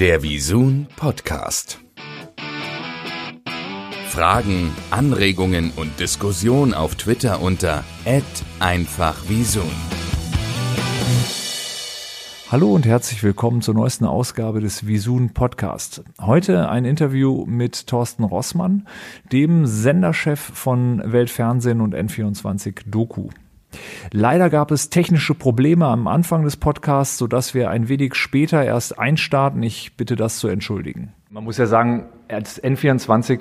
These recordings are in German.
Der Visun Podcast. Fragen, Anregungen und Diskussion auf Twitter unter @einfachvisun. Hallo und herzlich willkommen zur neuesten Ausgabe des Visun Podcast. Heute ein Interview mit Thorsten Rossmann, dem Senderchef von Weltfernsehen und N24 Doku. Leider gab es technische Probleme am Anfang des Podcasts, sodass wir ein wenig später erst einstarten. Ich bitte das zu entschuldigen. Man muss ja sagen, als N24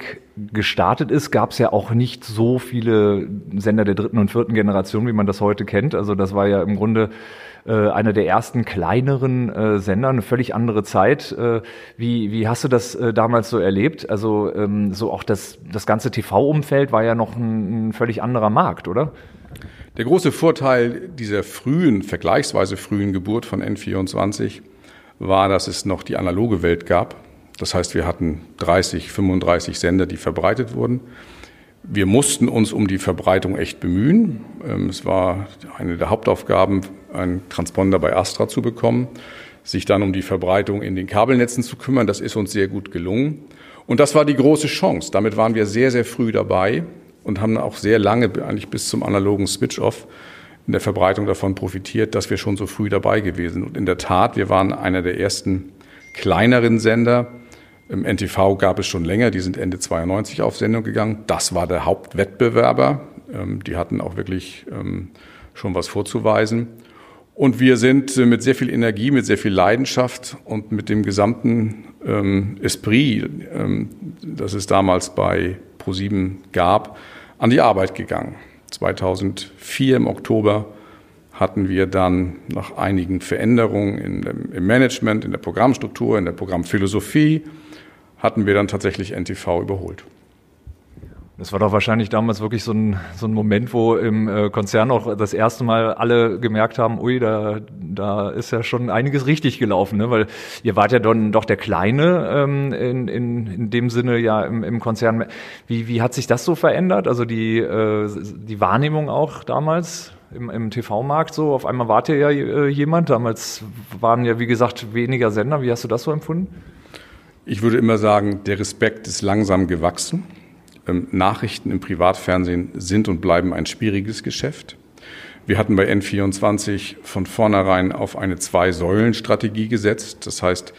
gestartet ist, gab es ja auch nicht so viele Sender der dritten und vierten Generation, wie man das heute kennt. Also das war ja im Grunde äh, einer der ersten kleineren äh, Sender, eine völlig andere Zeit. Äh, wie, wie hast du das äh, damals so erlebt? Also ähm, so auch das, das ganze TV-Umfeld war ja noch ein, ein völlig anderer Markt, oder? Der große Vorteil dieser frühen, vergleichsweise frühen Geburt von N24 war, dass es noch die analoge Welt gab. Das heißt, wir hatten 30, 35 Sender, die verbreitet wurden. Wir mussten uns um die Verbreitung echt bemühen. Ähm, es war eine der Hauptaufgaben, einen Transponder bei Astra zu bekommen, sich dann um die Verbreitung in den Kabelnetzen zu kümmern. Das ist uns sehr gut gelungen. Und das war die große Chance. Damit waren wir sehr, sehr früh dabei und haben auch sehr lange, eigentlich bis zum analogen Switch-Off, in der Verbreitung davon profitiert, dass wir schon so früh dabei gewesen sind. Und in der Tat, wir waren einer der ersten kleineren Sender. Im NTV gab es schon länger, die sind Ende 92 auf Sendung gegangen. Das war der Hauptwettbewerber. Ähm, die hatten auch wirklich ähm, schon was vorzuweisen. Und wir sind mit sehr viel Energie, mit sehr viel Leidenschaft und mit dem gesamten ähm, Esprit, das es damals bei ProSieben gab, an die Arbeit gegangen. 2004 im Oktober hatten wir dann nach einigen Veränderungen dem, im Management, in der Programmstruktur, in der Programmphilosophie, hatten wir dann tatsächlich NTV überholt. Das war doch wahrscheinlich damals wirklich so ein, so ein Moment, wo im äh, Konzern auch das erste Mal alle gemerkt haben, ui, da, da ist ja schon einiges richtig gelaufen, ne? weil ihr wart ja dann doch der Kleine ähm, in, in, in dem Sinne ja im, im Konzern. Wie, wie hat sich das so verändert? Also die, äh, die Wahrnehmung auch damals? Im, im TV-Markt so, auf einmal wart ihr ja äh, jemand, damals waren ja wie gesagt weniger Sender, wie hast du das so empfunden? Ich würde immer sagen, der Respekt ist langsam gewachsen. Ähm, Nachrichten im Privatfernsehen sind und bleiben ein schwieriges Geschäft. Wir hatten bei N24 von vornherein auf eine Zwei-Säulen-Strategie gesetzt. Das heißt,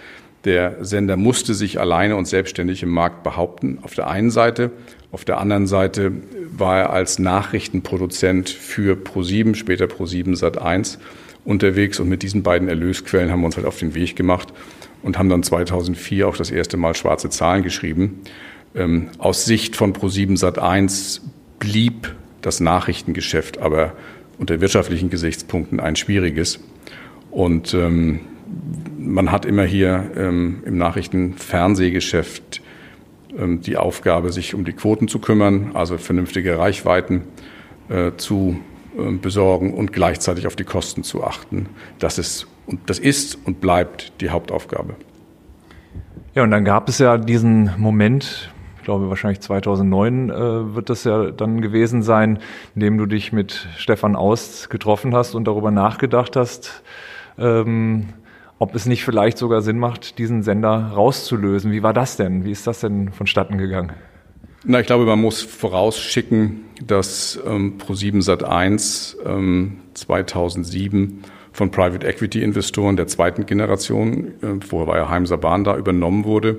der Sender musste sich alleine und selbstständig im Markt behaupten. Auf der einen Seite. Auf der anderen Seite war er als Nachrichtenproduzent für Pro7, später Pro7 Sat1 unterwegs. Und mit diesen beiden Erlösquellen haben wir uns halt auf den Weg gemacht und haben dann 2004 auch das erste Mal schwarze Zahlen geschrieben. Ähm, aus Sicht von Pro7 Sat1 blieb das Nachrichtengeschäft aber unter wirtschaftlichen Gesichtspunkten ein schwieriges. Und ähm, man hat immer hier ähm, im Nachrichtenfernsehgeschäft ähm, die Aufgabe, sich um die Quoten zu kümmern, also vernünftige Reichweiten äh, zu äh, besorgen und gleichzeitig auf die Kosten zu achten. Das ist, und das ist und bleibt die Hauptaufgabe. Ja, und dann gab es ja diesen Moment, ich glaube wahrscheinlich 2009 äh, wird das ja dann gewesen sein, in dem du dich mit Stefan Aust getroffen hast und darüber nachgedacht hast, ähm, ob es nicht vielleicht sogar Sinn macht, diesen Sender rauszulösen. Wie war das denn? Wie ist das denn vonstatten gegangen? Na, ich glaube, man muss vorausschicken, dass ähm, Pro7 Sat1 ähm, 2007 von Private Equity Investoren der zweiten Generation, äh, vorher war ja Heimser Bahn da, übernommen wurde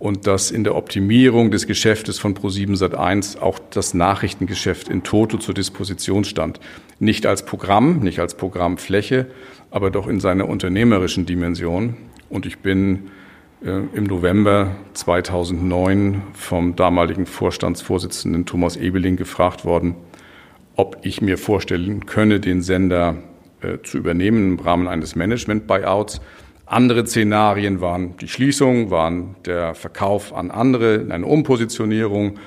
und dass in der Optimierung des Geschäftes von Pro7 Sat1 auch das Nachrichtengeschäft in Toto zur Disposition stand. Nicht als Programm, nicht als Programmfläche, aber doch in seiner unternehmerischen Dimension. Und ich bin äh, im November 2009 vom damaligen Vorstandsvorsitzenden Thomas Ebeling gefragt worden, ob ich mir vorstellen könne, den Sender äh, zu übernehmen im Rahmen eines Management-Buyouts. Andere Szenarien waren die Schließung, waren der Verkauf an andere, eine Umpositionierung.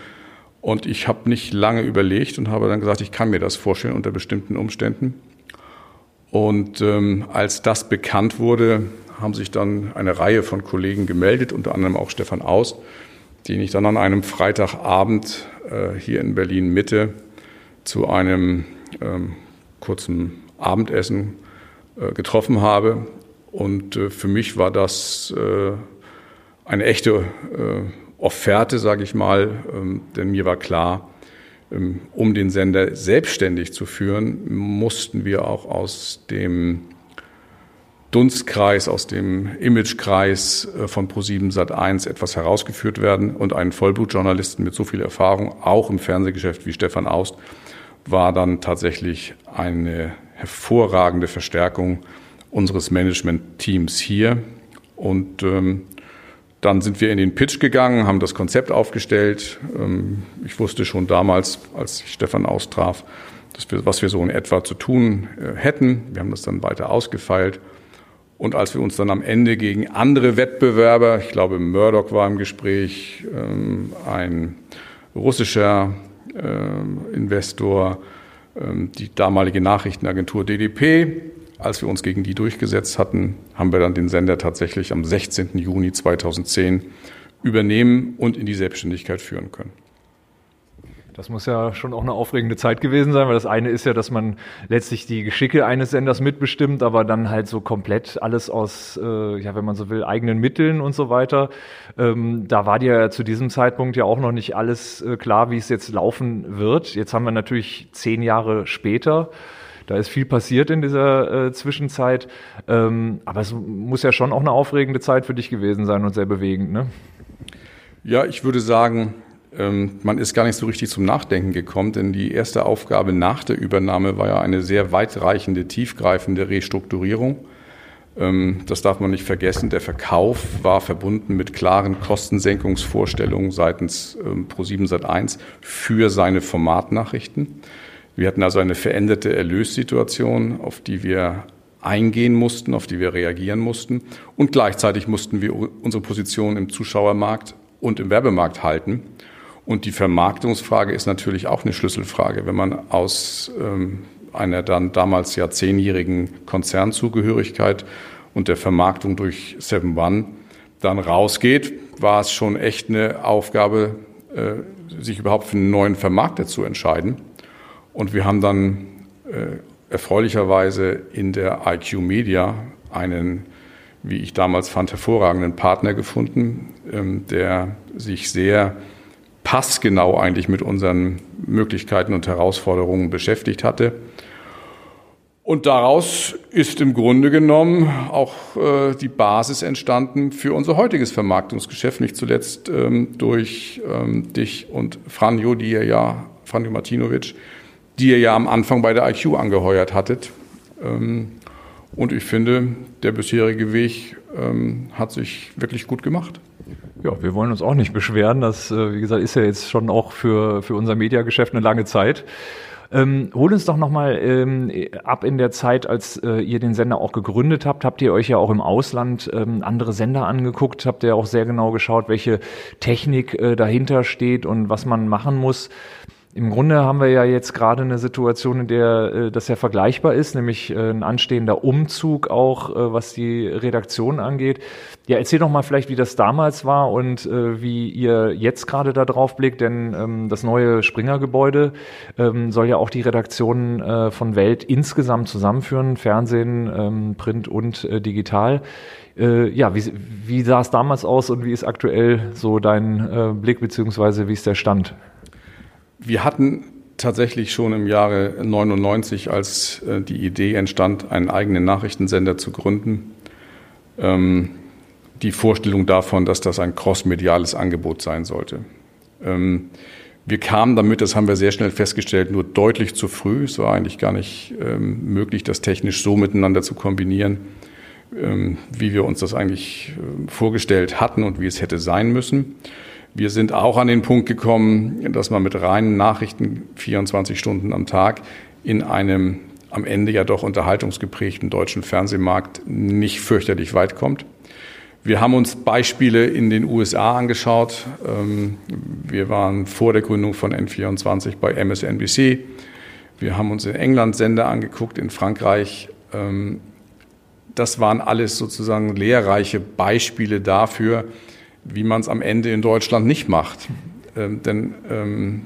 Und ich habe nicht lange überlegt und habe dann gesagt, ich kann mir das vorstellen unter bestimmten Umständen. Und ähm, als das bekannt wurde, haben sich dann eine Reihe von Kollegen gemeldet, unter anderem auch Stefan Aus, den ich dann an einem Freitagabend äh, hier in Berlin Mitte zu einem ähm, kurzen Abendessen äh, getroffen habe Und äh, für mich war das äh, eine echte Offerte, sage ich mal, ähm, denn mir war klar, ähm, um den Sender selbstständig zu führen, mussten wir auch aus dem Dunstkreis, aus dem Imagekreis von Pro7 Sat1 etwas herausgeführt werden. Und einen Vollblutjournalisten mit so viel Erfahrung, auch im Fernsehgeschäft wie Stefan Aust, war dann tatsächlich eine hervorragende Verstärkung unseres Management-Teams hier. Und ähm, dann sind wir in den Pitch gegangen, haben das Konzept aufgestellt. Ähm, ich wusste schon damals, als ich Stefan austraf, dass wir, was wir so in etwa zu tun äh, hätten. Wir haben das dann weiter ausgefeilt. Und als wir uns dann am Ende gegen andere Wettbewerber, ich glaube Murdoch war im Gespräch, ähm, ein russischer äh, Investor, ähm, die damalige Nachrichtenagentur DDP. Als wir uns gegen die durchgesetzt hatten, haben wir dann den Sender tatsächlich am 16. Juni 2010 übernehmen und in die Selbstständigkeit führen können. Das muss ja schon auch eine aufregende Zeit gewesen sein, weil das eine ist ja, dass man letztlich die Geschicke eines Senders mitbestimmt, aber dann halt so komplett alles aus, äh, ja, wenn man so will, eigenen Mitteln und so weiter. Ähm, da war dir ja zu diesem Zeitpunkt ja auch noch nicht alles äh, klar, wie es jetzt laufen wird. Jetzt haben wir natürlich zehn Jahre später. Da ist viel passiert in dieser äh, Zwischenzeit. Ähm, aber es muss ja schon auch eine aufregende Zeit für dich gewesen sein und sehr bewegend, ne? Ja, ich würde sagen, ähm, man ist gar nicht so richtig zum Nachdenken gekommen, denn die erste Aufgabe nach der Übernahme war ja eine sehr weitreichende, tiefgreifende Restrukturierung. Ähm, das darf man nicht vergessen. Der Verkauf war verbunden mit klaren Kostensenkungsvorstellungen seitens ähm, Pro7 Sat1 für seine Formatnachrichten. Wir hatten also eine veränderte Erlössituation, auf die wir eingehen mussten, auf die wir reagieren mussten. Und gleichzeitig mussten wir unsere Position im Zuschauermarkt und im Werbemarkt halten. Und die Vermarktungsfrage ist natürlich auch eine Schlüsselfrage. Wenn man aus ähm, einer dann damals ja zehnjährigen Konzernzugehörigkeit und der Vermarktung durch Seven One dann rausgeht, war es schon echt eine Aufgabe, äh, sich überhaupt für einen neuen Vermarkter zu entscheiden. Und wir haben dann äh, erfreulicherweise in der IQ Media einen, wie ich damals fand, hervorragenden Partner gefunden, ähm, der sich sehr passgenau eigentlich mit unseren Möglichkeiten und Herausforderungen beschäftigt hatte. Und daraus ist im Grunde genommen auch äh, die Basis entstanden für unser heutiges Vermarktungsgeschäft, nicht zuletzt ähm, durch ähm, dich und Franjo, die ihr ja, Franjo Martinovic, die ihr ja am Anfang bei der IQ angeheuert hattet. Ähm, und ich finde, der bisherige Weg ähm, hat sich wirklich gut gemacht. Ja, wir wollen uns auch nicht beschweren. Das, äh, wie gesagt, ist ja jetzt schon auch für, für unser Mediageschäft eine lange Zeit. Ähm, hol uns doch nochmal ähm, ab in der Zeit, als äh, ihr den Sender auch gegründet habt. Habt ihr euch ja auch im Ausland ähm, andere Sender angeguckt? Habt ihr auch sehr genau geschaut, welche Technik äh, dahinter steht und was man machen muss? Im Grunde haben wir ja jetzt gerade eine Situation, in der äh, das ja vergleichbar ist, nämlich äh, ein anstehender Umzug auch, äh, was die Redaktion angeht. Ja, erzähl doch mal vielleicht, wie das damals war und äh, wie ihr jetzt gerade da drauf blickt, denn ähm, das neue Springer-Gebäude ähm, soll ja auch die Redaktionen äh, von Welt insgesamt zusammenführen, Fernsehen, ähm, Print und äh, digital. Ja, wie, wie sah es damals aus und wie ist aktuell so dein Blick beziehungsweise wie ist der Stand? Wir hatten tatsächlich schon im Jahre 99, als äh, die Idee entstand, einen eigenen Nachrichtensender zu gründen, ähm, die Vorstellung davon, dass das ein crossmediales Angebot sein sollte. Ähm, wir kamen damit, das haben wir sehr schnell festgestellt, nur deutlich zu früh. Es war eigentlich gar nicht ähm, möglich, das technisch so miteinander zu kombinieren, wie wir uns das eigentlich vorgestellt hatten und wie es hätte sein müssen. Wir sind auch an den Punkt gekommen, dass man mit reinen Nachrichten 24 Stunden am Tag in einem am Ende ja doch unterhaltungsgeprägten deutschen Fernsehmarkt nicht fürchterlich weit kommt. Wir haben uns Beispiele in den USA angeschaut. Ähm, wir waren vor der Gründung von N24 bei MSNBC. Wir haben uns in England Sender angeguckt, in Frankreich. Ähm, das waren alles sozusagen lehrreiche Beispiele dafür, wie man es am Ende in Deutschland nicht macht. Ähm, denn ähm,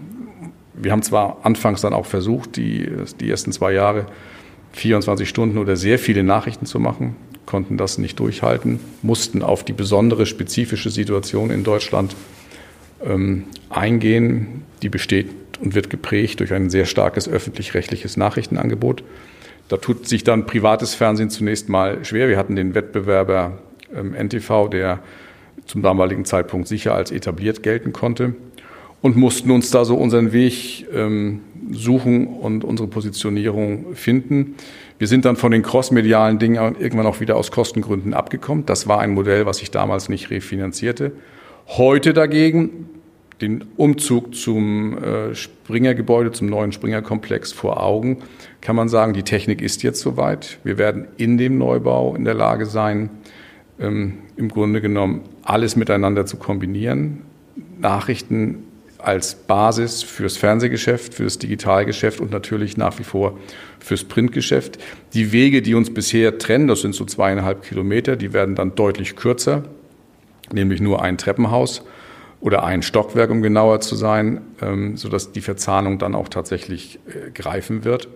wir haben zwar anfangs dann auch versucht, die, die ersten zwei Jahre 24 Stunden oder sehr viele Nachrichten zu machen, konnten das nicht durchhalten, mussten auf die besondere spezifische Situation in Deutschland ähm, eingehen. Die besteht und wird geprägt durch ein sehr starkes öffentlich-rechtliches Nachrichtenangebot. Da tut sich dann privates Fernsehen zunächst mal schwer. Wir hatten den Wettbewerber ähm, NTV, der zum damaligen Zeitpunkt sicher als etabliert gelten konnte und mussten uns da so unseren Weg ähm, suchen und unsere Positionierung finden. Wir sind dann von den crossmedialen Dingen irgendwann auch wieder aus Kostengründen abgekommen. Das war ein Modell, was sich damals nicht refinanzierte. Heute dagegen den Umzug zum äh, Springergebäude, zum neuen Springerkomplex vor Augen, kann man sagen, die Technik ist jetzt soweit. Wir werden in dem Neubau in der Lage sein, ähm, im Grunde genommen alles miteinander zu kombinieren. Nachrichten als Basis fürs Fernsehgeschäft, fürs Digitalgeschäft und natürlich nach wie vor fürs Printgeschäft. Die Wege, die uns bisher trennen, das sind so zweieinhalb Kilometer, die werden dann deutlich kürzer, nämlich nur ein Treppenhaus oder ein Stockwerk, um genauer zu sein, ähm, sodass die Verzahnung dann auch tatsächlich äh, greifen wird.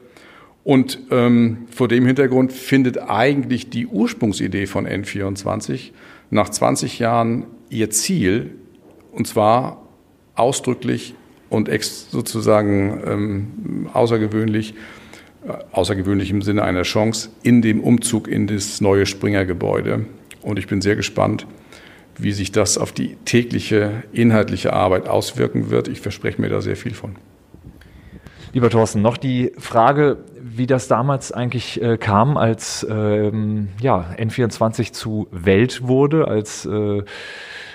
Und ähm, vor dem Hintergrund findet eigentlich die Ursprungsidee von N24 nach 20 Jahren ihr Ziel, und zwar ausdrücklich und ex sozusagen ähm, außergewöhnlich, äh, außergewöhnlich im Sinne einer Chance, in dem Umzug in das neue Springer-Gebäude. Und ich bin sehr gespannt, wie sich das auf die tägliche inhaltliche Arbeit auswirken wird. Ich verspreche mir da sehr viel von. Lieber Thorsten, noch die Frage, wie das damals eigentlich äh, kam, als ähm, ja, N24 zu Welt wurde, als äh,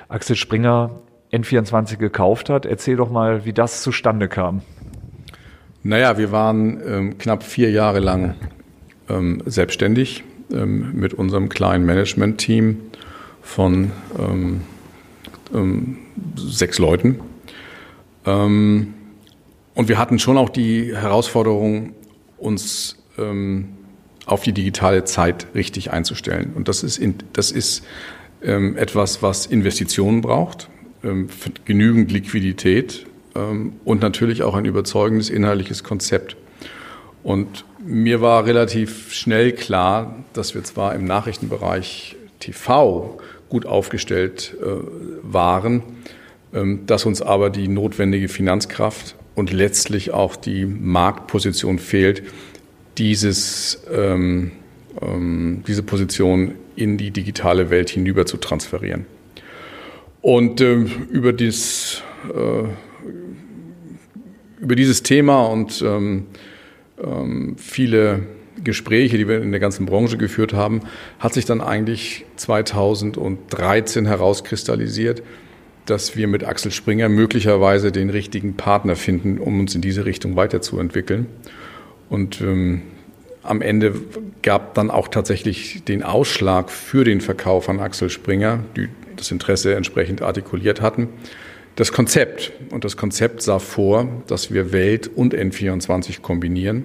Axel Springer N24 gekauft hat. Erzähl doch mal, wie das zustande kam. Naja, wir waren ähm, knapp vier Jahre lang ähm, selbstständig ähm, mit unserem kleinen Management-Team von ähm, ähm, sechs Leuten. Und wir hatten schon auch die Herausforderung, uns auf die digitale Zeit richtig einzustellen. Und das ist, in, das ist etwas, was Investitionen braucht ähm, genügend Liquidität ähm, und natürlich auch ein überzeugendes inhaltliches Konzept. Und mir war relativ schnell klar, dass wir zwar im Nachrichtenbereich TV gut aufgestellt äh, waren, ähm, dass uns aber die notwendige Finanzkraft und letztlich auch die Marktposition fehlt, dieses, ähm, ähm, diese Position in die digitale Welt hinüber zu transferieren. Und äh, über, dies, äh, über dieses Thema und ähm, ähm, viele Gespräche, die wir in der ganzen Branche geführt haben, hat sich dann eigentlich 2013 herauskristallisiert, dass wir mit Axel Springer möglicherweise den richtigen Partner finden, um uns in diese Richtung weiterzuentwickeln. Und ähm, am Ende gab dann auch tatsächlich den Ausschlag für den Verkauf an Axel Springer, die das Interesse entsprechend artikuliert hatten. Das Konzept. Und das Konzept sah vor, dass wir Welt und N24 kombinieren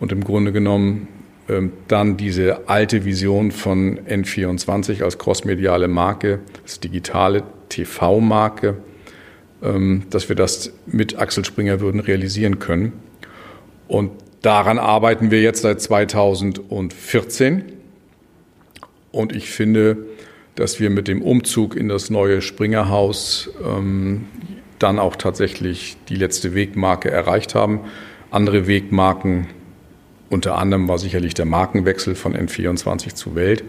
und im Grunde genommen ähm, dann diese alte Vision von N24 als crossmediale Marke, als digitale TV-Marke, ähm, dass wir das mit Axel Springer würden realisieren können. Und daran arbeiten wir jetzt seit 2014. Und ich finde, dass wir mit dem Umzug in das neue Springerhaus ähm, dann auch tatsächlich die letzte Wegmarke erreicht haben. Andere Wegmarken, unter anderem war sicherlich der Markenwechsel von N24 zu Welt.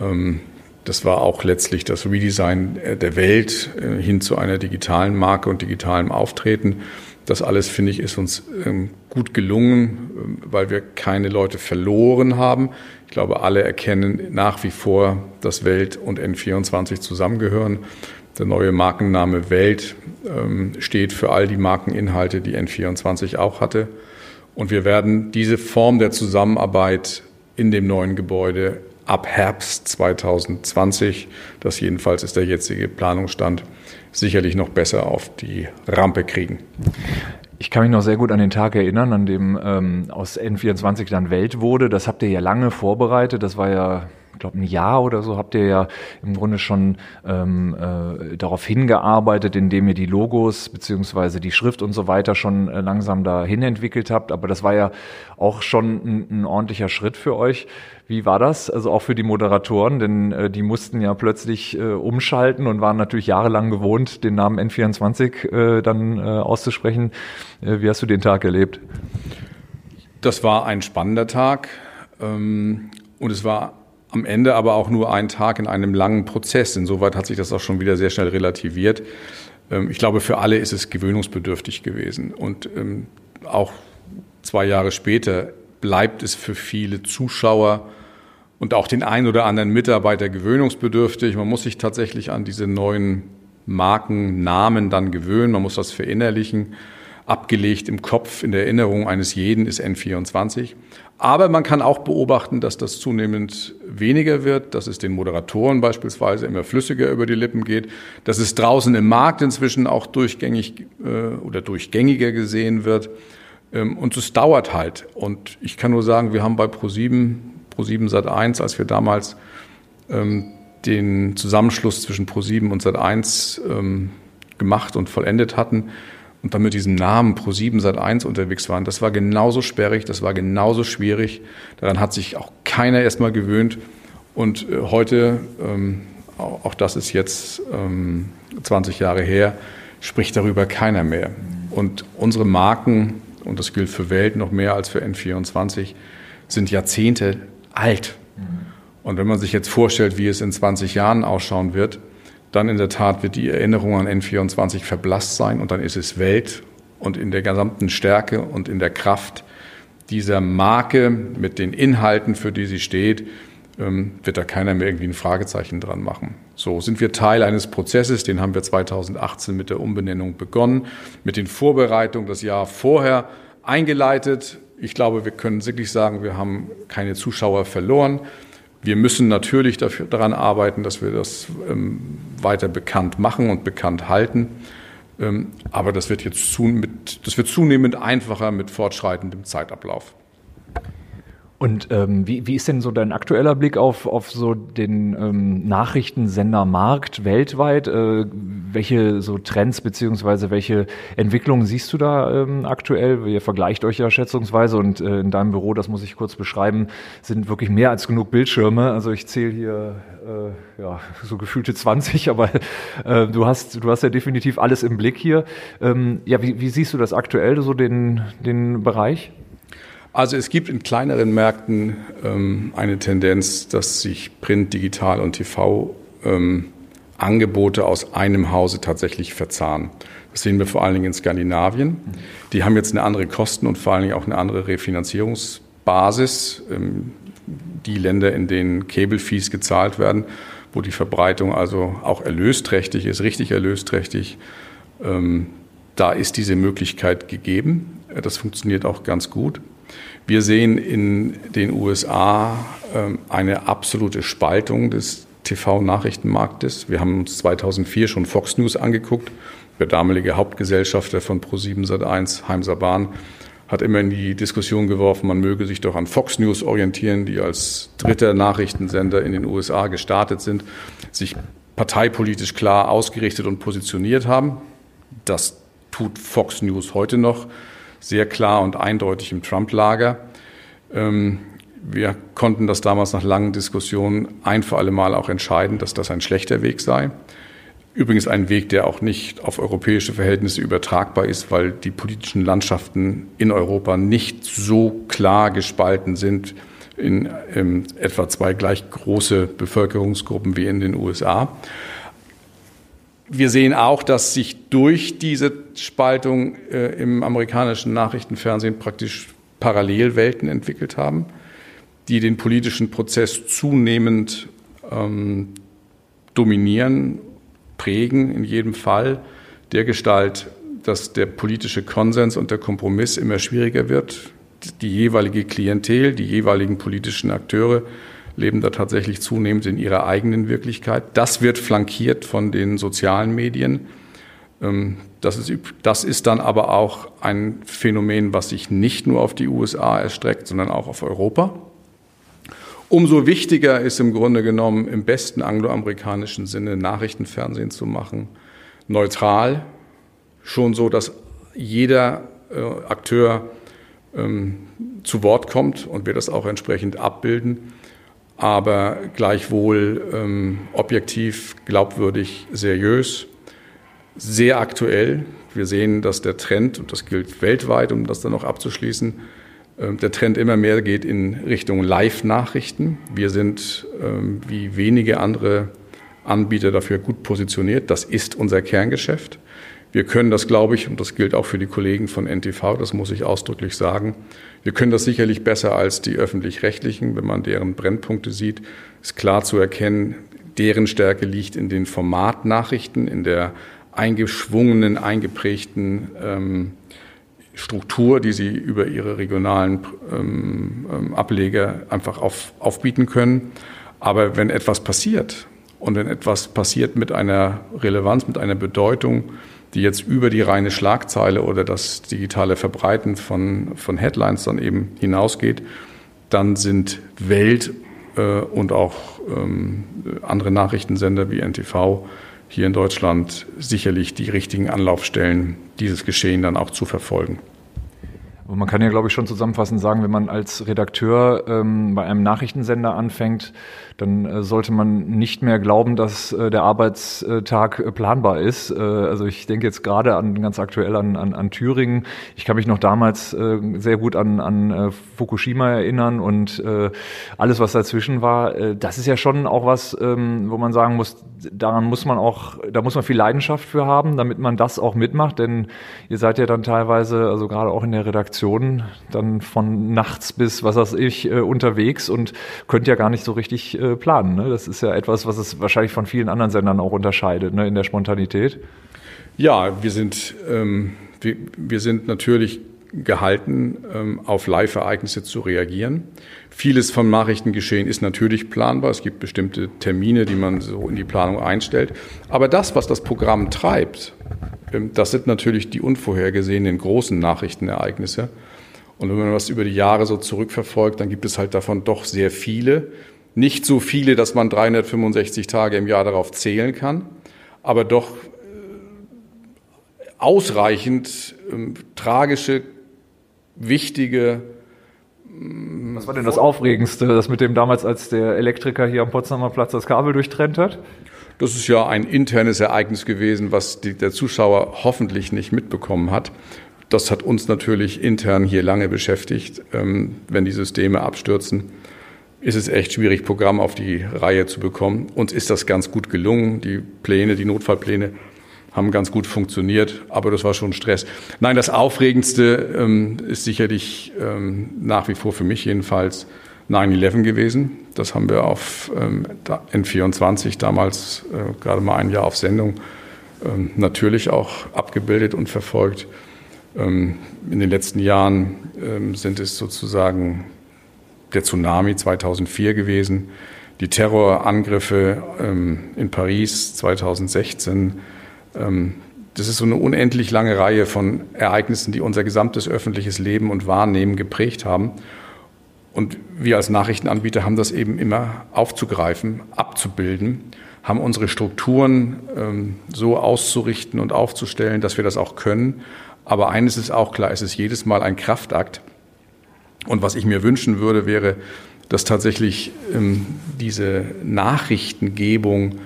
Ähm, das war auch letztlich das Redesign der Welt äh, hin zu einer digitalen Marke und digitalem Auftreten. Das alles, finde ich, ist uns ähm, gut gelungen, ähm, weil wir keine Leute verloren haben. Ich glaube, alle erkennen nach wie vor, dass Welt und N24 zusammengehören. Der neue Markenname Welt ähm, steht für all die Markeninhalte, die N24 auch hatte. Und wir werden diese Form der Zusammenarbeit in dem neuen Gebäude ab Herbst 2020, das jedenfalls ist der jetzige Planungsstand, sicherlich noch besser auf die Rampe kriegen. Ich kann mich noch sehr gut an den Tag erinnern, an dem ähm, aus N24 dann Welt wurde. Das habt ihr ja lange vorbereitet. Das war ja ich glaube, ein Jahr oder so habt ihr ja im Grunde schon ähm, äh, darauf hingearbeitet, indem ihr die Logos beziehungsweise die Schrift und so weiter schon äh, langsam dahin entwickelt habt. Aber das war ja auch schon ein, ein, ordentlicher Schritt für euch. Wie war das? Also auch für die Moderatoren, denn äh, die mussten ja plötzlich äh, umschalten und waren natürlich jahrelang gewohnt, den Namen N24 äh, dann äh, auszusprechen. Äh, wie hast du den Tag erlebt? Das war ein spannender Tag ähm, und es war am Ende aber auch nur ein Tag in einem langen Prozess. Insoweit hat sich das auch schon wieder sehr schnell relativiert. Ähm, ich glaube, für alle ist es gewöhnungsbedürftig gewesen. Und ähm, auch zwei Jahre später bleibt es für viele Zuschauer und auch den einen oder anderen Mitarbeiter gewöhnungsbedürftig. Man muss sich tatsächlich an diese neuen Markennamen dann gewöhnen. Man muss das verinnerlichen. Abgelegt im Kopf, in der Erinnerung eines jeden ist N24. Aber man kann auch beobachten, dass das zunehmend weniger wird, dass es den Moderatoren beispielsweise immer flüssiger über die Lippen geht, dass es draußen im Markt inzwischen auch durchgängig äh, oder durchgängiger gesehen wird. Ähm, und es dauert halt. Und ich kann nur sagen, wir haben bei Pro7, Pro7 Sat1, als wir damals ähm, den Zusammenschluss zwischen Pro7 und Sat1 ähm, gemacht und vollendet hatten, und dann mit diesem Namen Pro7 Sat1 unterwegs waren, das war genauso sperrig, das war genauso schwierig. Daran hat sich auch keiner erstmal gewöhnt. Und äh, heute, ähm, auch das ist jetzt ähm, 20 Jahre her, spricht darüber keiner mehr. Und unsere Marken, und das gilt für Welt noch mehr als für N24, sind Jahrzehnte alt. Und wenn man sich jetzt vorstellt, wie es in 20 Jahren ausschauen wird, dann in der Tat wird die Erinnerung an N24 verblasst sein und dann ist es Welt und in der gesamten Stärke und in der Kraft dieser Marke mit den Inhalten, für die sie steht, ähm, wird da keiner mehr irgendwie ein Fragezeichen dran machen. So sind wir Teil eines Prozesses, den haben wir 2018 mit der Umbenennung begonnen, mit den Vorbereitungen das Jahr vorher eingeleitet. Ich glaube, wir können wirklich sagen, wir haben keine Zuschauer verloren. Wir müssen natürlich dafür, daran arbeiten, dass wir das ähm, weiter bekannt machen und bekannt halten. Ähm, aber das wird jetzt zu, mit, das wird zunehmend einfacher mit fortschreitendem Zeitablauf. Und ähm, wie, wie ist denn so dein aktueller Blick auf, auf so den ähm, Nachrichtensendermarkt weltweit? Äh, welche so Trends beziehungsweise welche Entwicklungen siehst du da ähm, aktuell? Ihr vergleicht euch ja schätzungsweise und äh, in deinem Büro, das muss ich kurz beschreiben, sind wirklich mehr als genug Bildschirme. Also ich zähle hier äh, ja so gefühlte 20, aber äh, du hast du hast ja definitiv alles im Blick hier. Ähm, ja, wie, wie siehst du das aktuell so den den Bereich? Also es gibt in kleineren Märkten ähm, eine Tendenz, dass sich Print, Digital und TV ähm, Angebote aus einem Hause tatsächlich verzahnen. Das sehen wir vor allen Dingen in Skandinavien. Die haben jetzt eine andere Kosten und vor allen Dingen auch eine andere Refinanzierungsbasis. Ähm, die Länder, in denen Cable Fees gezahlt werden, wo die Verbreitung also auch erlösträchtig ist, richtig erlösträchtig, ähm, da ist diese Möglichkeit gegeben. Das funktioniert auch ganz gut. Wir sehen in den USA ähm, eine absolute Spaltung des TV-Nachrichtenmarktes. Wir haben uns 2004 schon Fox News angeguckt. Der damalige Hauptgesellschafter von Pro7 Sat1, Heimser Bahn, hat immer in die Diskussion geworfen, man möge sich doch an Fox News orientieren, die als dritter Nachrichtensender in den USA gestartet sind, sich parteipolitisch klar ausgerichtet und positioniert haben. Das tut Fox News heute noch sehr klar und eindeutig im Trump-Lager. Ähm, wir konnten das damals nach langen Diskussionen ein für alle Mal auch entscheiden, dass das ein schlechter Weg sei. Übrigens ein Weg, der auch nicht auf europäische Verhältnisse übertragbar ist, weil die politischen Landschaften in Europa nicht so klar gespalten sind in, in ähm, etwa zwei gleich große Bevölkerungsgruppen wie in den USA. Wir sehen auch, dass sich durch diese Spaltung äh, im amerikanischen Nachrichtenfernsehen praktisch Parallelwelten entwickelt haben, die den politischen Prozess zunehmend ähm, dominieren, prägen, in jedem Fall der Gestalt, dass der politische Konsens und der Kompromiss immer schwieriger wird. Die jeweilige Klientel, die jeweiligen politischen Akteure leben da tatsächlich zunehmend in ihrer eigenen Wirklichkeit. Das wird flankiert von den sozialen Medien. Ähm, das ist, das ist dann aber auch ein Phänomen, was sich nicht nur auf die USA erstreckt, sondern auch auf Europa. Umso wichtiger ist im Grunde genommen im besten angloamerikanischen Sinne Nachrichtenfernsehen zu machen. Neutral, schon so, dass jeder äh, Akteur ähm, zu Wort kommt und wir das auch entsprechend abbilden, aber gleichwohl ähm, objektiv, glaubwürdig, seriös, sehr aktuell. Wir sehen, dass der Trend, und das gilt weltweit, um das dann noch abzuschließen, äh, der Trend immer mehr geht in Richtung Live-Nachrichten. Wir sind ähm, wie wenige andere Anbieter dafür gut positioniert. Das ist unser Kerngeschäft. Wir können das, glaube ich, und das gilt auch für die Kollegen von NTV, das muss ich ausdrücklich sagen, wir können das sicherlich besser als die öffentlich-rechtlichen, wenn man deren Brennpunkte sieht, ist klar zu erkennen, deren Stärke liegt in den Formatnachrichten, in der eingeschwungenen, eingeprägten ähm, Struktur, die sie über ihre regionalen ähm, ähm, Ableger einfach auf, aufbieten können. Aber wenn etwas passiert und wenn etwas passiert mit einer Relevanz, mit einer Bedeutung, die jetzt über die reine Schlagzeile oder das digitale Verbreiten von, von Headlines dann eben hinausgeht, dann sind Welt äh, und auch ähm, andere Nachrichtensender wie NTV hier in Deutschland sicherlich die richtigen Anlaufstellen, dieses Geschehen dann auch zu verfolgen. Man kann ja, glaube ich, schon zusammenfassend sagen, wenn man als Redakteur ähm, bei einem Nachrichtensender anfängt, dann äh, sollte man nicht mehr glauben, dass äh, der Arbeitstag äh, planbar ist. Äh, also ich denke jetzt gerade an ganz aktuell an, an, an Thüringen. Ich kann mich noch damals äh, sehr gut an, an äh, Fukushima erinnern und alles, was dazwischen war. Das ist ja schon auch was, ähm, wo man sagen muss, daran muss man auch, da muss man viel Leidenschaft für haben, damit man das auch mitmacht. Denn ihr seid ja dann teilweise, also gerade auch in der Redaktion, Redaktion dann von nachts bis was weiß ich äh, unterwegs und könnt ja gar nicht so richtig äh, planen. Ne? Das ist ja etwas, was es wahrscheinlich von vielen anderen Sendern auch unterscheidet ne? in der Spontanität. Ja, wir sind, ähm, wir, wir sind natürlich gehalten, ähm, auf Live-Ereignisse zu reagieren. Vieles vom Nachrichtengeschehen ist natürlich planbar. Es gibt bestimmte Termine, die man so in die Planung einstellt. Aber das, was das Programm treibt, ähm, das sind natürlich die unvorhergesehenen großen Nachrichtenereignisse. Und wenn man das über die Jahre so zurückverfolgt, dann gibt es halt davon doch sehr viele. Nicht so viele, dass man 365 Tage im Jahr darauf zählen kann, aber doch äh, ausreichend ähm, tragische, wichtige. Was war denn das Aufregendste, das mit dem damals, als der Elektriker hier am Potsdamer Platz das Kabel durchtrennt hat? Das ist ja ein internes Ereignis gewesen, was die, der Zuschauer hoffentlich nicht mitbekommen hat. Das hat uns natürlich intern hier lange beschäftigt. Ähm, wenn die Systeme abstürzen, ist es echt schwierig, Programm auf die Reihe zu bekommen. Uns ist das ganz gut gelungen. Die Pläne, die Notfallpläne haben ganz gut funktioniert, aber das war schon Stress. Nein, das Aufregendste ähm, ist sicherlich ähm, nach wie vor für mich jedenfalls 9-11 gewesen. Das haben wir auf ähm, N24 damals äh, gerade mal ein Jahr auf Sendung ähm, natürlich auch abgebildet und verfolgt. Ähm, in den letzten Jahren ähm, sind es sozusagen der Tsunami 2004 gewesen, die Terrorangriffe in Paris 2016. Ähm, das ist so eine unendlich lange Reihe von Ereignissen, die unser gesamtes öffentliches Leben und Wahrnehmen geprägt haben. Und wir als Nachrichtenanbieter haben das eben immer aufzugreifen, abzubilden, haben unsere Strukturen ähm, so auszurichten und aufzustellen, dass wir das auch können. Aber eines ist auch klar, es ist jedes Mal ein Kraftakt. Und was ich mir wünschen würde, wäre, dass tatsächlich ähm, diese Nachrichtengebung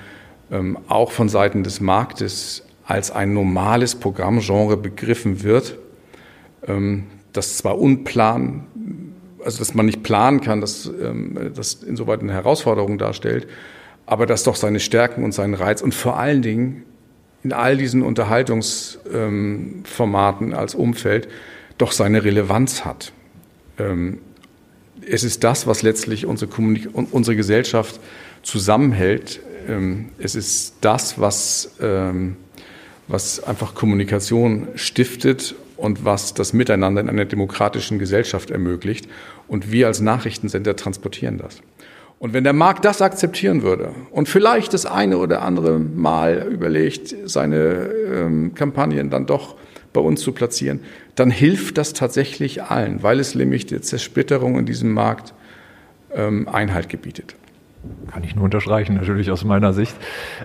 auch von Seiten des Marktes als ein normales Programmgenre begriffen wird, ähm, das zwar unplan also dass man nicht planen kann, dass ähm, das insoweit eine Herausforderung darstellt, aber dass doch seine Stärken und seinen Reiz und vor allen Dingen in all diesen Unterhaltungsformaten ähm, als Umfeld doch seine Relevanz hat. Ähm, es ist das, was letztlich unsere, unsere Gesellschaft zusammenhält. Ähm, es ist das, was, ähm, was einfach Kommunikation stiftet und was das Miteinander in einer demokratischen Gesellschaft ermöglicht. Und wir als Nachrichtensender transportieren das. Und wenn der Markt das akzeptieren würde und vielleicht das eine oder andere Mal überlegt, seine ähm, Kampagnen dann doch bei uns zu platzieren, dann hilft das tatsächlich allen, weil es nämlich die Zersplitterung in diesem Markt ähm, Einhalt gebietet. Kann ich nur unterstreichen, natürlich aus meiner Sicht.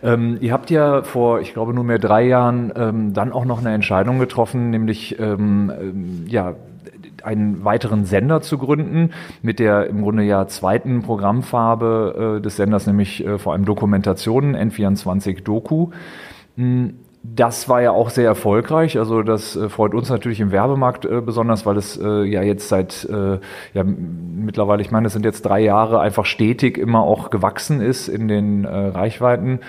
Ähm, ihr habt ja vor, ich glaube, nunmehr drei Jahren ähm, dann auch noch eine Entscheidung getroffen, nämlich ähm, ähm ja, einen weiteren Sender zu gründen, mit der im Grunde ja zweiten Programmfarbe äh, des Senders, nämlich äh, vor allem Dokumentationen, N24 Doku. Hm, das war ja auch sehr erfolgreich. Also das äh, freut uns natürlich im Werbemarkt äh, besonders, weil es äh, ja jetzt seit äh, ja mittlerweile, ich meine, es sind jetzt drei Jahre einfach stetig immer auch gewachsen ist in den äh, Reichweiten.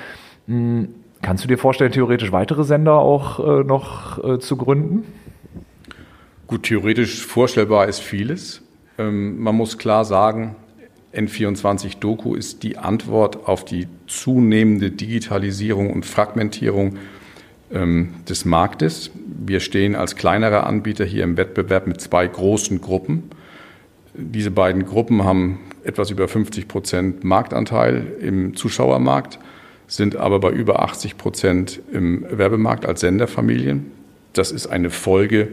Hm, kannst du dir vorstellen, theoretisch weitere Sender auch äh, noch zu gründen? Gut, theoretisch vorstellbar ist vieles. Ähm, man muss klar sagen, N24 Doku ist die Antwort auf die zunehmende Digitalisierung und Fragmentierung des Marktes. Wir stehen als kleinerer Anbieter hier im Wettbewerb mit zwei großen Gruppen. Diese beiden Gruppen haben etwas über 50 Prozent Marktanteil im Zuschauermarkt, sind aber bei über 80 Prozent im Werbemarkt als Senderfamilien. Das ist eine Folge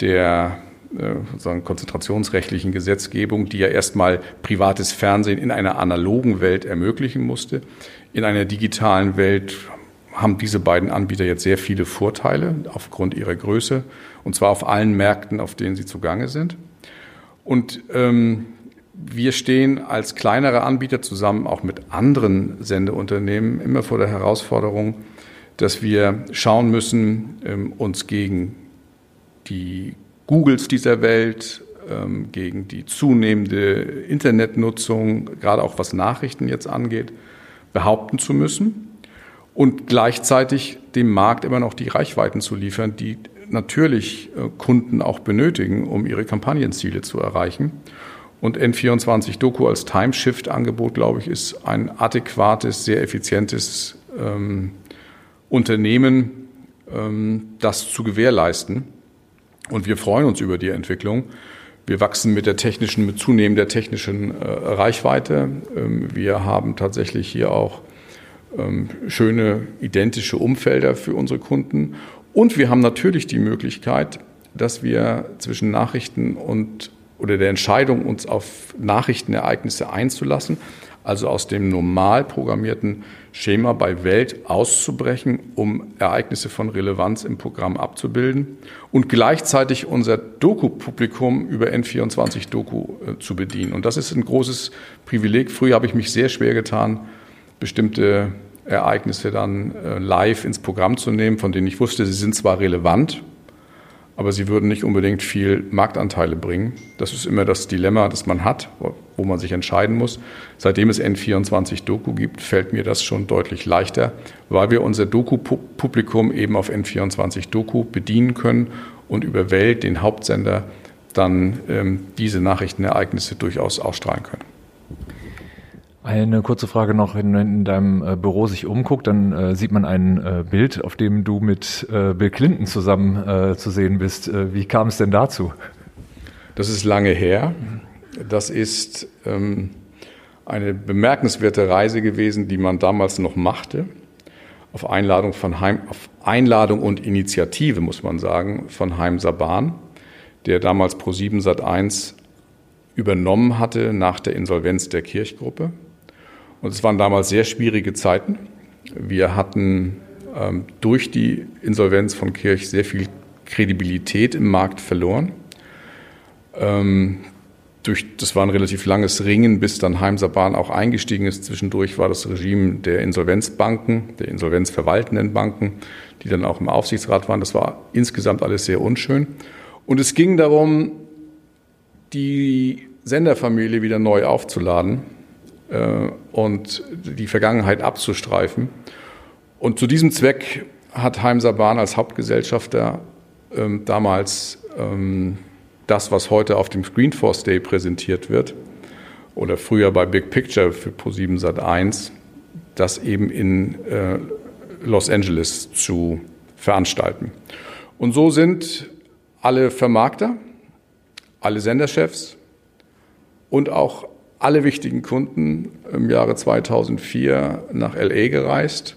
der äh, konzentrationsrechtlichen Gesetzgebung, die ja erstmal privates Fernsehen in einer analogen Welt ermöglichen musste. In einer digitalen Welt haben diese beiden Anbieter jetzt sehr viele Vorteile aufgrund ihrer Größe und zwar auf allen Märkten, auf denen sie zugange sind. Und ähm, wir stehen als kleinere Anbieter zusammen auch mit anderen Sendeunternehmen immer vor der Herausforderung, dass wir schauen müssen, ähm, uns gegen die Googles dieser Welt, ähm, gegen die zunehmende Internetnutzung, gerade auch was Nachrichten jetzt angeht, behaupten zu müssen und gleichzeitig dem Markt immer noch die Reichweiten zu liefern, die natürlich äh, Kunden auch benötigen, um ihre Kampagnenziele zu erreichen. Und N24 Doku als Timeshift-Angebot, glaube ich, ist ein adäquates, sehr effizientes ähm, Unternehmen, ähm, das zu gewährleisten. Und wir freuen uns über die Entwicklung. Wir wachsen mit der technischen, mit zunehmender technischen äh, Reichweite. Ähm, wir haben tatsächlich hier auch ähm, schöne identische Umfelder für unsere Kunden. Und wir haben natürlich die Möglichkeit, dass wir zwischen Nachrichten und oder der Entscheidung, uns auf Nachrichtenereignisse einzulassen, also aus dem normal programmierten Schema bei Welt auszubrechen, um Ereignisse von Relevanz im Programm abzubilden und gleichzeitig unser Doku-Publikum über N24 Doku äh, zu bedienen. Und das ist ein großes Privileg. Früher habe ich mich sehr schwer getan, bestimmte Ereignisse dann äh, live ins Programm zu nehmen, von denen ich wusste, sie sind zwar relevant, aber sie würden nicht unbedingt viel Marktanteile bringen. Das ist immer das Dilemma, das man hat, wo man sich entscheiden muss. Seitdem es N24 Doku gibt, fällt mir das schon deutlich leichter, weil wir unser Doku-Publikum eben auf N24 Doku bedienen können und über Welt, den Hauptsender, dann ähm, diese Nachrichtenereignisse durchaus ausstrahlen können. Eine kurze Frage noch, wenn man in deinem äh, Büro sich umguckt, dann äh, sieht man ein äh, Bild, auf dem du mit äh, Bill Clinton zusammen äh, zu sehen bist. Äh, wie kam es denn dazu? Das ist lange her. Das ist ähm, eine bemerkenswerte Reise gewesen, die man damals noch machte. Auf Einladung, von Heim, auf Einladung und Initiative, muss man sagen, von Heim Saban, der damals Pro7 Sat1 übernommen hatte nach der Insolvenz der Kirchgruppe. Und es waren damals sehr schwierige Zeiten. Wir hatten ähm, durch die Insolvenz von Kirch sehr viel Kredibilität im Markt verloren. Ähm, durch, das war ein relativ langes Ringen, bis dann Heimser Bahn auch eingestiegen ist. Zwischendurch war das Regime der Insolvenzbanken, der insolvenzverwaltenden Banken, die dann auch im Aufsichtsrat waren. Das war insgesamt alles sehr unschön. Und es ging darum, die Senderfamilie wieder neu aufzuladen und die Vergangenheit abzustreifen. Und zu diesem Zweck hat Heimser Bahn als Hauptgesellschafter ähm, damals ähm, das, was heute auf dem Screenforce Day präsentiert wird, oder früher bei Big Picture für Pro7 Sat 1, das eben in äh, Los Angeles zu veranstalten. Und so sind alle Vermarkter, alle Senderchefs und auch alle wichtigen Kunden im Jahre 2004 nach LA gereist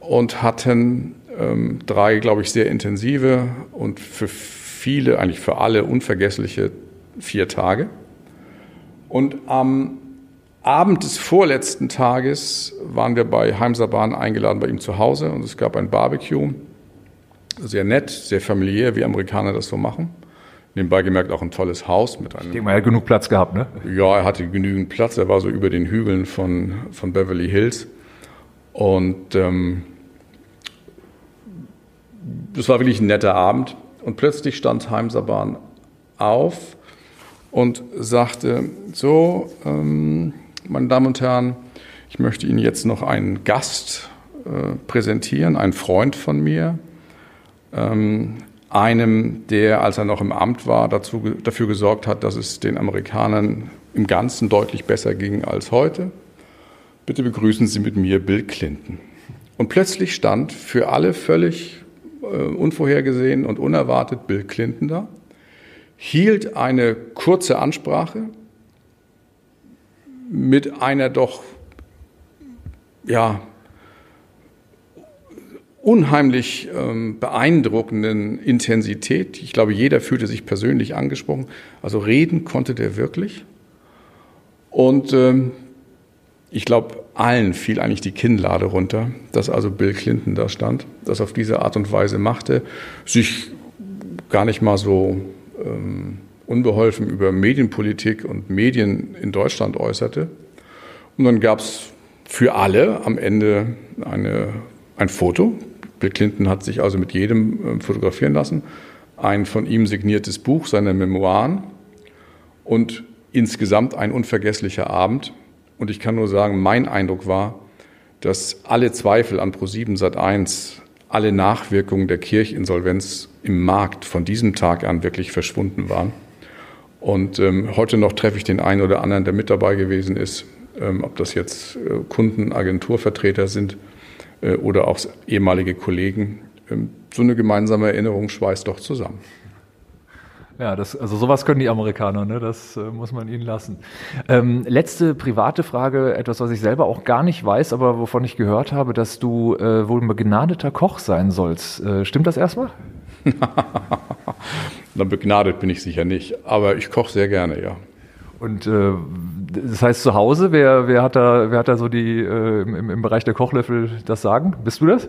und hatten ähm, drei, glaube ich, sehr intensive und für viele, eigentlich für alle unvergessliche vier Tage. Und am Abend des vorletzten Tages waren wir bei Heimserbahn eingeladen bei ihm zu Hause und es gab ein Barbecue. Sehr nett, sehr familiär, wie Amerikaner das so machen. Nebenbei gemerkt auch ein tolles Haus mit einem. Ich denke mal, er hat genug Platz gehabt, ne? Ja, er hatte genügend Platz. Er war so über den Hügeln von, von Beverly Hills. Und ähm, das war wirklich ein netter Abend. Und plötzlich stand Heimserbahn auf und sagte: So, ähm, meine Damen und Herren, ich möchte Ihnen jetzt noch einen Gast äh, präsentieren, einen Freund von mir, ähm, einem, der, als er noch im Amt war, dazu, dafür gesorgt hat, dass es den Amerikanern im Ganzen deutlich besser ging als heute. Bitte begrüßen Sie mit mir Bill Clinton. Und plötzlich stand für alle völlig äh, unvorhergesehen und unerwartet Bill Clinton da, hielt eine kurze Ansprache, mit einer doch ja, unheimlich ähm, beeindruckenden Intensität. Ich glaube, jeder fühlte sich persönlich angesprochen. Also reden konnte der wirklich. Und ähm, ich glaube, allen fiel eigentlich die Kinnlade runter, dass also Bill Clinton da stand, das auf diese Art und Weise machte, sich gar nicht mal so ähm, unbeholfen über Medienpolitik und Medien in Deutschland äußerte. Und dann gab es für alle am Ende eine, ein Foto. Bill Clinton hat sich also mit jedem äh, fotografieren lassen. Ein von ihm signiertes Buch, seine Memoiren und insgesamt ein unvergesslicher Abend. Und ich kann nur sagen, mein Eindruck war, dass alle Zweifel an Pro7 Sat1, alle Nachwirkungen der Kirchinsolvenz im Markt von diesem Tag an wirklich verschwunden waren. Und ähm, heute noch treffe ich den einen oder anderen, der mit dabei gewesen ist, ähm, ob das jetzt äh, Kunden, Agenturvertreter sind oder auch ehemalige Kollegen. Ähm, so eine gemeinsame Erinnerung schweißt doch zusammen. Ja, das, also sowas können die Amerikaner, ne? das äh, muss man ihnen lassen. Ähm, letzte private Frage, etwas, was ich selber auch gar nicht weiß, aber wovon ich gehört habe, dass du äh, wohl ein begnadeter Koch sein sollst. Äh, stimmt das erstmal? Na, begnadet bin ich sicher nicht, aber ich koche sehr gerne, ja. Und äh, das heißt zu Hause, wer, wer, hat, da, wer hat da so die äh, im, im Bereich der Kochlöffel das Sagen? Bist du das?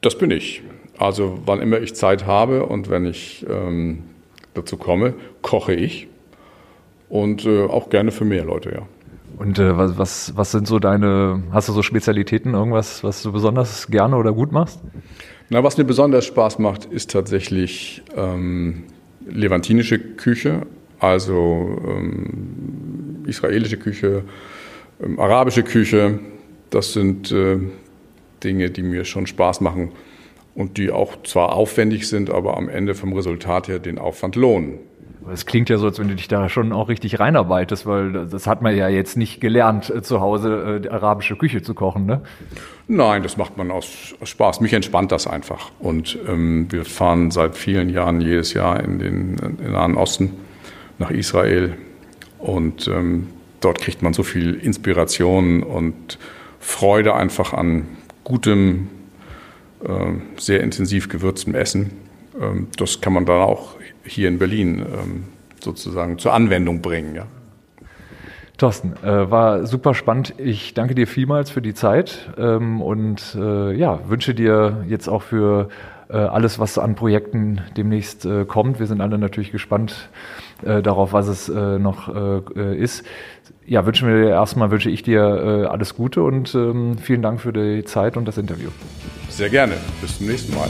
Das bin ich. Also wann immer ich Zeit habe und wenn ich ähm, dazu komme, koche ich. Und äh, auch gerne für mehr Leute, ja. Und äh, was, was, was sind so deine, hast du so Spezialitäten, irgendwas, was du besonders gerne oder gut machst? Na, was mir besonders Spaß macht, ist tatsächlich ähm, levantinische Küche, also ähm, israelische Küche, ähm, arabische Küche. Das sind äh, Dinge, die mir schon Spaß machen und die auch zwar aufwendig sind, aber am Ende vom Resultat her den Aufwand lohnen. Es klingt ja so, als wenn du dich da schon auch richtig reinarbeitest, weil das hat man ja jetzt nicht gelernt, äh, zu Hause äh, arabische Küche zu kochen, ne? Nein, das macht man aus, aus Spaß. Mich entspannt das einfach. Und ähm, wir fahren seit vielen Jahren jedes Jahr in den, in den Nahen Osten nach Israel. Und ähm, dort kriegt man so viel Inspiration und Freude einfach an gutem, äh, sehr intensiv gewürztem Essen. Ähm, das kann man dann auch hier in Berlin ähm, sozusagen zur Anwendung bringen. Ja. Thorsten, äh, war super spannend. Ich danke dir vielmals für die Zeit ähm, und äh, ja, wünsche dir jetzt auch für äh, alles, was an Projekten demnächst äh, kommt. Wir sind alle natürlich gespannt äh, darauf, was es äh, noch ist. Ja, wünschen wir dir erstmal wünsche ich dir alles Gute und ähm, vielen Dank für die Zeit und das Interview. Sehr gerne. Bis zum nächsten Mal.